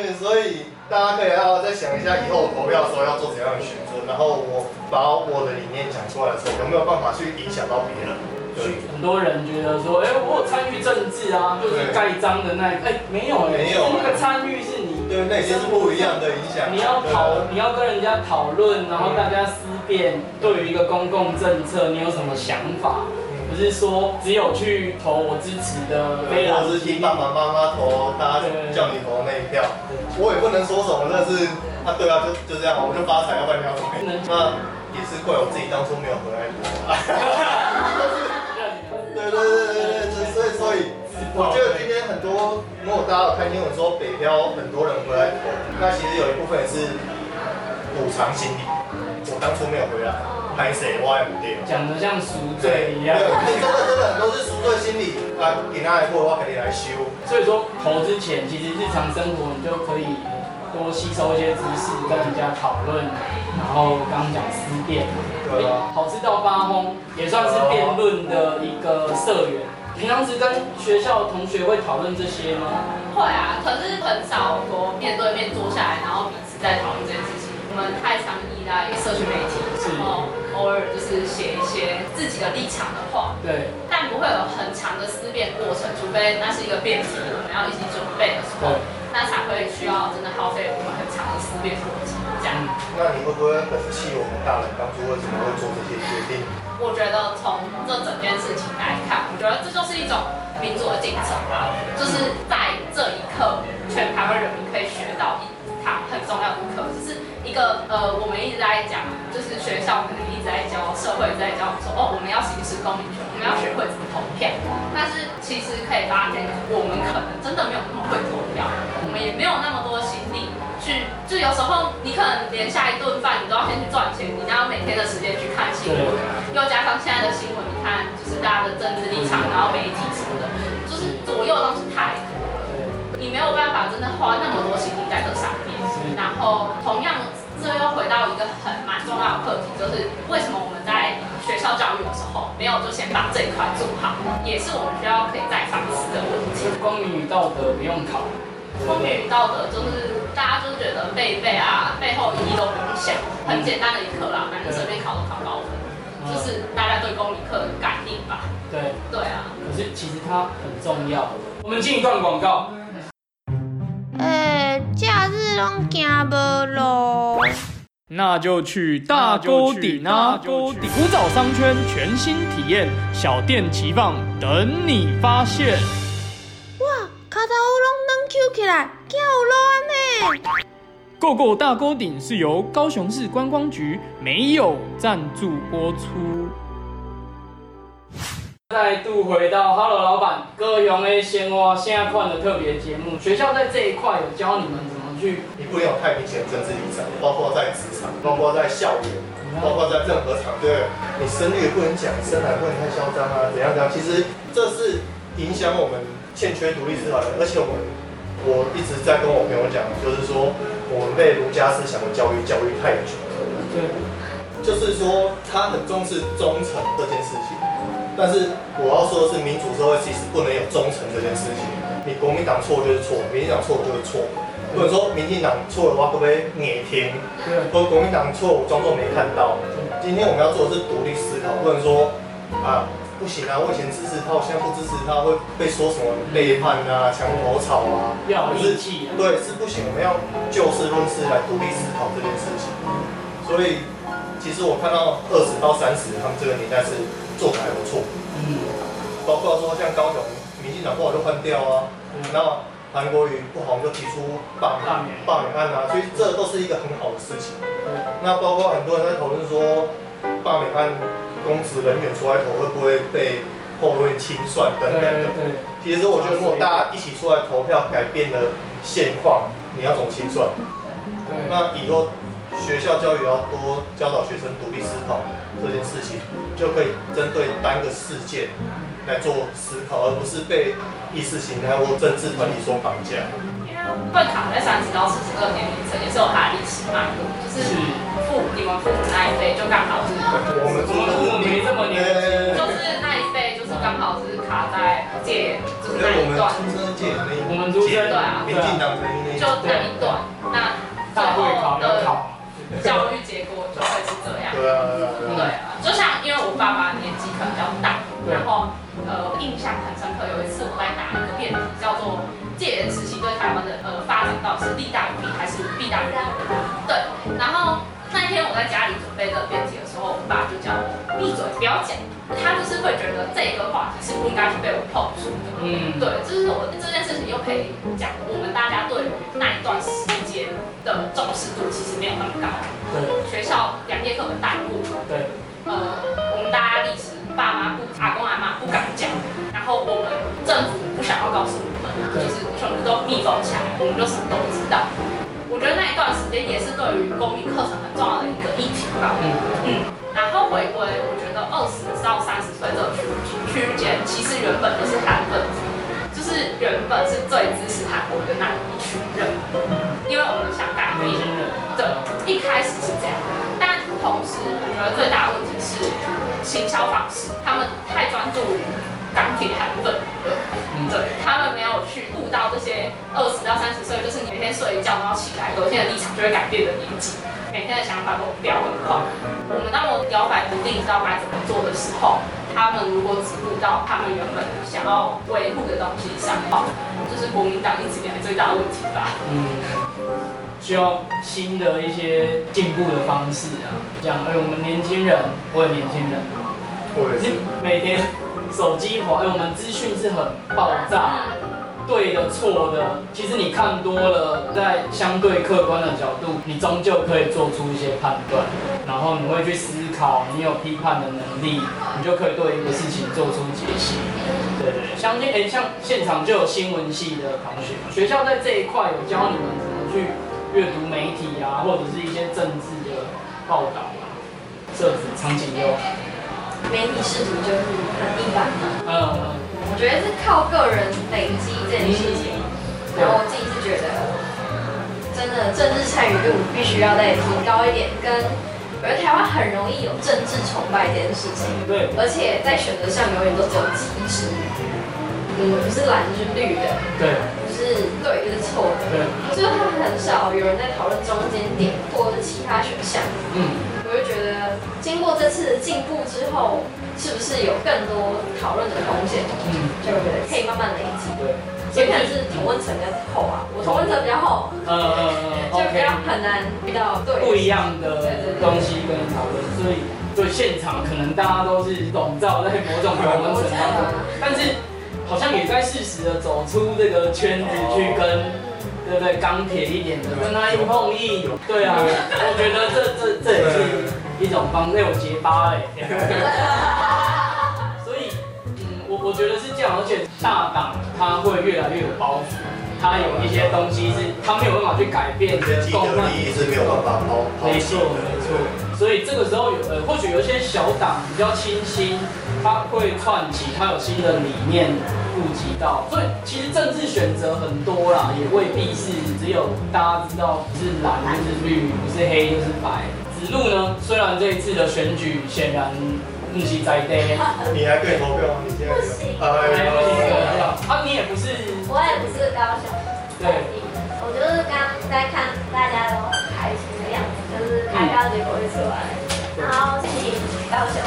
对，所以大家可以好好再想一下，以后投票的时候要做怎样的选择，然后我把我的理念讲出来的时候，有没有办法去影响到别人？对，很多人觉得说，哎、我有参与政治啊，就是盖章的那一，哎、没有、哎，没有那个参与是你，对，那已经是不一样的影响。你要讨，你要跟人家讨论，然后大家思辨，对于一个公共政策，你有什么想法？不是说只有去投我支持的非蓝或者是听爸爸妈妈投，大家叫你投那一票，我也不能说什么，但是啊，对啊，就就这样，我们就发财，要不然你要怎么？*laughs* 那也是怪我自己当初没有回来。*laughs* 对对对对对，所以所以，我觉得今天很多，如果大家有看新闻说北漂很多人回来投，那其实有一部分也是补偿心理，我当初没有回来，拍谁我也不对。讲的像赎罪一样。对，真的真的都是赎罪心理啊，给他来过的话，肯定来修。所以说投之前，其实日常生活你就可以多吸收一些知识，跟人家讨论，然后刚刚讲思辨。对啊好吃到发疯，也算是辩论的一个社员。平常时跟学校同学会讨论这些吗？会啊，可是很少说面对面坐下来，然后彼此在讨论这件事情。我们太常依赖社群媒体，是然后偶尔就是写一些自己的立场的话，对，但不会有很长的思辨过程，除非那是一个辩题，我们要一起准备的时候，那才会需要真的耗费我们很长的思辨过程。这样，那你会不会很气我们大人当初为什么会做这些决定？我觉得从这整件事情来看，我觉得这就是一种民主的进程吧，就是在这一刻，全台湾人民可以学到一堂很重要的课，就是一个呃，我们一直在讲，就是学校可能一直在教，社会一直在教我们说，哦，我们要行使公民权，我们要学会怎么投票。但是其实可以发现，我们可能真的没有那么会投票，我们也没有那么多心力去，就有时候你可能连下一顿饭你都要先去赚钱，你要每天的时间去看新闻，又加上现在的新闻，你看就是大家的政治立场，然后媒体什么的，就是左右的东西太。你没有办法真的花那么多心力在这上面。然后同样，这又回到一个很蛮重要的课题，就是为什么我们在学校教育的时候，没有就先把这一块做好，也是我们需要可以再反思的问题。公民与道德不用考，公民与道德就是大家就是觉得背一背啊，背后意义都不用想，很简单的一科啦，反正随便考都考高分，就是大家对公民课的感应吧。对，对啊。可是其实它很重要。我们进一段广告。呃，假日拢行无路。那就去大沟顶啊！沟顶古早商圈全新体验，小店齐放，等你发现。哇，卡头有拢能 Q 起来，行有路安呢。Go Go 大沟顶是由高雄市观光局没有赞助播出。再度回到 Hello 老板高雄的鲜花现在换的特别节目，学校在这一块有教你们怎么去你不能有太明显的政治立场，包括在职场，包括在校园，包括在任何场对，你声律不能讲，你声来不能太嚣张啊，怎样怎样。其实这是影响我们欠缺独立思考的，而且我们我一直在跟我朋友讲，就是说我们被儒家思想的教育教育太久了，对，就是说他很重视忠诚这件事情，但是我要说的是，民主社会其实不能有忠诚这件事情。你国民党错就是错，民进党错就是错，不能说民进党错的话会不会逆听，对，或国民党错我装作没看到。今天我们要做的是独立思考，不能说啊不行啊，我以前支持他，我现在不支持他，会被说什么背叛啊、墙头草啊，要有可是义气啊。对，是不行，我们要就事论事来独立思考这件事情。所以，其实我看到二十到三十，他们这个年代是做的还不错，嗯，包括说像高雄，民进党不好就换掉啊，那韩国瑜不好就提出罢罢免。免罢免案啊，所以这都是一个很好的事情。对，那包括很多人在讨论说，罢免案公职人员出来投会不会被后论清算等等的。其实我觉得，如果大家一起出来投票，改变了现况，你要怎么清算？对，那以后学校教育要多教导学生独立思考这件事情，就可以针对单个事件来做思考，而不是被意识形态或政治团体所绑架。因为会卡在三十到四十二年龄层，也是有它的历史脉络，就是父你们父母那一辈就刚好是，我们我们父母没这么年轻，就是那一辈就是刚好是卡在戒，就是因为我们那一段，出生界那一我们出生对啊民进党的那一就那一段，那最大会考后的要考，*laughs* 教育结果就会是这样。对啊，对啊，对对啊。啊，就像因为我爸爸年纪可能比较大，然后呃印象很深刻，有一次我在打一个辩题，叫做戒严时期对台湾的呃发展到底是利大于弊还是弊大于利？对，然后那一天我在家里准备这个辩题的时候，我爸就叫我闭嘴，不要讲。他就是会觉得这个话题是不应该去被我碰触的。嗯，对，就是我这件事情又可以讲，我们大家对于那一段时间的重视度其实没有那么高。对学校两节课本带过，对，呃，我们大家历史，爸妈不，阿公阿妈不敢讲，然后我们政府不想要告诉我们，就是全部都密封起来，我们就什么都不知道。间也是对于公民课程很重要的一个议题吧。嗯，嗯，然后回归，我觉得二十到三十岁这个区区间，其实原本就是韩粉，就是原本是最支持韩国的那一群人，因为我们想改变。人，对，一开始是这样，但同时我觉得最大的问题是行销方式，他们太专注于感觉铁韩粉的，嗯对他们没有去悟到这些二十到三十岁，就是你每天睡一觉然后起来，隔天的立场就会改变的年纪，每天的想法都变很快。我们当我摇摆不定知道该怎么做的时候，他们如果只顾到他们原本想要维护的东西上，这是国民党一直以来最大的问题吧。嗯，需要新的一些进步的方式啊。这样，哎，我们年轻人，我也年轻人，我也是，每天手机滑，哎，我们资讯是很爆炸，对的错的，其实你看多了，在相对客观的角度，你终究可以做出一些判断，然后你会去思考，你有批判的能力，你就可以对一个事情做出解析。对对，相信哎，像现场就有新闻系的同学，学校在这一块有教你们怎么去阅读媒体啊，或者是一些政治的报道啊。设置场景优，媒体试图就是很一般嘛。嗯嗯，我觉得是靠个人累积这件事情，然后我自己是觉得，真的政治参与度必须要再提高一点，跟我觉得台湾很容易有政治崇拜这件事情，对，而且在选择上永远都只有极致，嗯，不是蓝就是绿的，对不是对就是错的，对，就是他很少有人在讨论中间点或者是其他选项。嗯。经过这次的进步之后，是不是有更多讨论的空间？嗯，就觉得可以慢慢累积。对，也可能是同温层比较厚啊，我同温层比较厚，嗯嗯嗯就比较很难遇到对不一样的东西跟你讨论，所以对现场可能大家都是笼罩在某种同温层当中，但是好像也在适时的走出这个圈子去跟。对不对？钢铁一点的，跟他硬碰硬。对啊，我觉得这这这也是一种方式，我结巴嘞。*laughs* 所以，嗯，我我觉得是这样，而且大党它会越来越有包袱，它有一些东西是他没有办法去改变的既共犯得利益是没有办法抛抛弃没错，没错。所以这个时候有呃，或许有一些小党比较清新，他会串起，他有新的理念顾及到。所以其实政治选择很多啦，也未必是只有大家知道是蓝就是绿，不是黑就是白。子路呢，虽然这一次的选举显然不是在地，*laughs* 你还可以投票吗？你现在不行。不是呦，啊，你也不是。我也不是高雄对。我就是刚在看大家都很开心的样子，就是开票结果一出来，然后自己高雄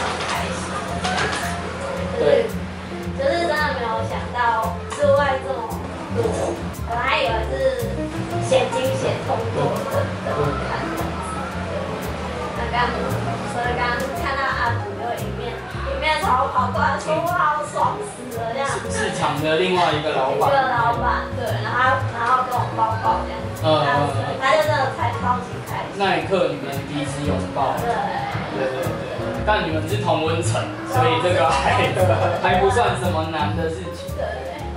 面朝我跑过来说哇我爽死了这样。市场的另外一个老一个板。老板，对，然后然后跟我抱抱这样，嗯他就真的才超级开心，那一刻你们彼此拥抱。对，对对对，但你们是同温层，所以这个还还不算什么难的事情。对，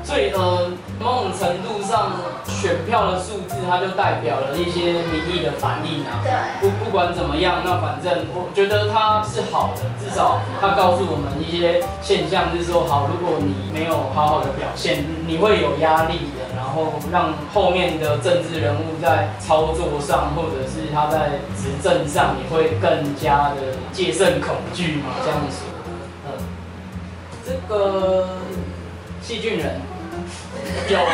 所以呃，某种程度上，选票的数字它就代表了一些民意的反应啊。对，不不管怎么样，那反正我觉得它是好的，至少它告诉我们一些现象，就是说好，如果你没有好好的表现，你会有压力的，然后让后面的政治人物在操作上，或者是他在执政上，也会更加的戒慎恐惧嘛，这样子。嗯，这个细菌人有。*laughs*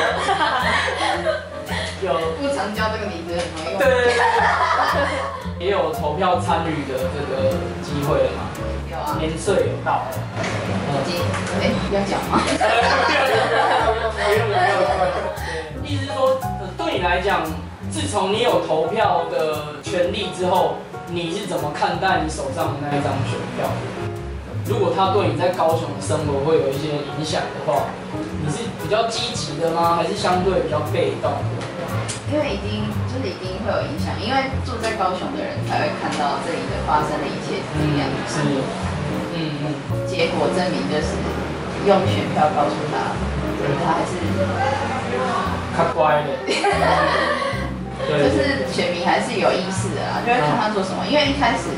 有。不常叫这个名字很容易对，也有投票参与的这个机会了嘛，有啊，年岁有到了。已经哎要讲吗？*laughs* 不用不用意思是说，呃对你来讲，自从你有投票的权利之后，你是怎么看待你手上的那一张选票？如果他对你在高雄的生活会有一些影响的话，你是比较积极的吗？还是相对比较被动的？因为一定就是一定会有影响，因为住在高雄的人才会看到这里的发生的一切是这个样是。，嗯嗯，结果证明就是用选票告诉他，他还是他乖的，*laughs* 对，就是选民还是有意识的啊，就会看他做什么。因为一开始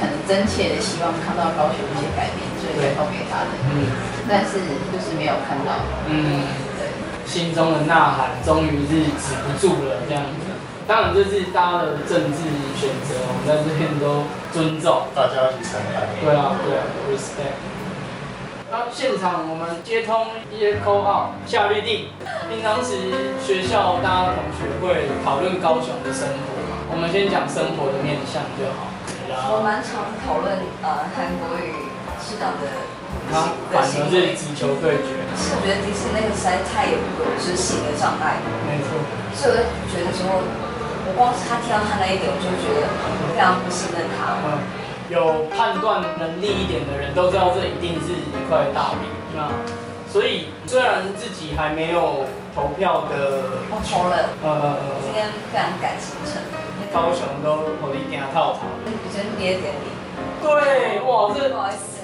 可能真切的希望看到高雄一些改变，所以才投给他的，嗯但是就是没有看到。嗯。对，心中的呐喊终于是止不住了，这样子。当然，这是大家的政治选择，我们在这边都尊重。大家一起参看。对啊，对啊，respect。那现场我们接通一些口号，夏绿地。平常时学校大家同学会讨论高雄的生活嘛，我们先讲生活的面向就好。我蛮常讨论呃韩国与市长的他反而是直球对决，是我觉得迪士尼那个实在太有执行的障碍，没错。所以我就觉得说，我光是他听到他那一点，我就觉得非常不信任他。嗯，有判断能力一点的人都知道这一定是一块大饼。那所以虽然自己还没有投票的，我投了，呃，今天非常赶行程，高雄都火力给他套套。比真毕业典礼，对，哇，这不好意思，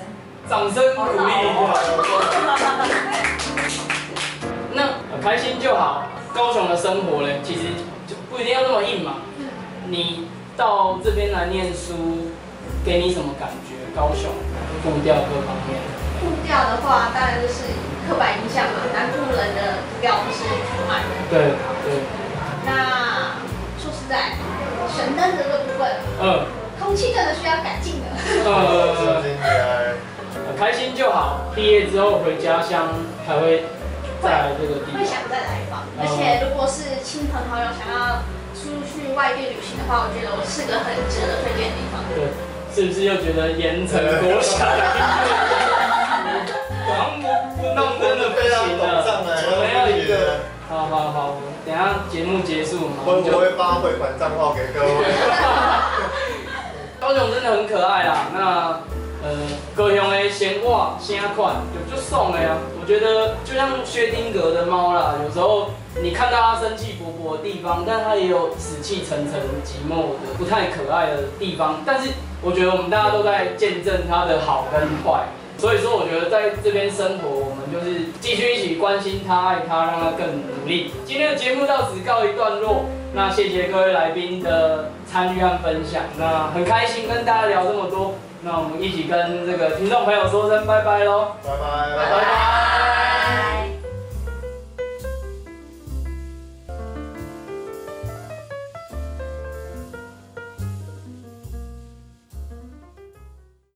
掌声鼓励一下。那呃开心就好。高雄的生活嘞，其实就不一定要那么硬嘛。你到这边来念书，给你什么感觉？高雄步调各方面。步调的话，当然就是刻板印象嘛，南部人的步调不是很慢的。对对，那说实在，神灯的这个部分，嗯空气真的需要改进的。呃，真的开心就好。毕业之后回家乡还会在这个地方。会想再来访，而且如果是亲朋好友想要出去外地旅行的话，我觉得我是个很值得推荐的地方。对，是不是又觉得盐城国小的音乐，好像不不弄真的不行了？好好好，等下节目结束嘛，我我会发汇款账号给各位。高雄真的很可爱啦，那呃，高雄的鲜话鲜款有就送了呀。我觉得就像薛丁格的猫啦，有时候你看到它生气勃勃的地方，但它也有死气沉沉、寂寞的、不太可爱的地方。但是我觉得我们大家都在见证它的好跟坏。所以说，我觉得在这边生活，我们就是继续一起关心他、爱他，让他更努力。今天的节目到此告一段落，那谢谢各位来宾的参与和分享，那很开心跟大家聊这么多，那我们一起跟这个听众朋友说声拜拜喽，拜拜拜拜。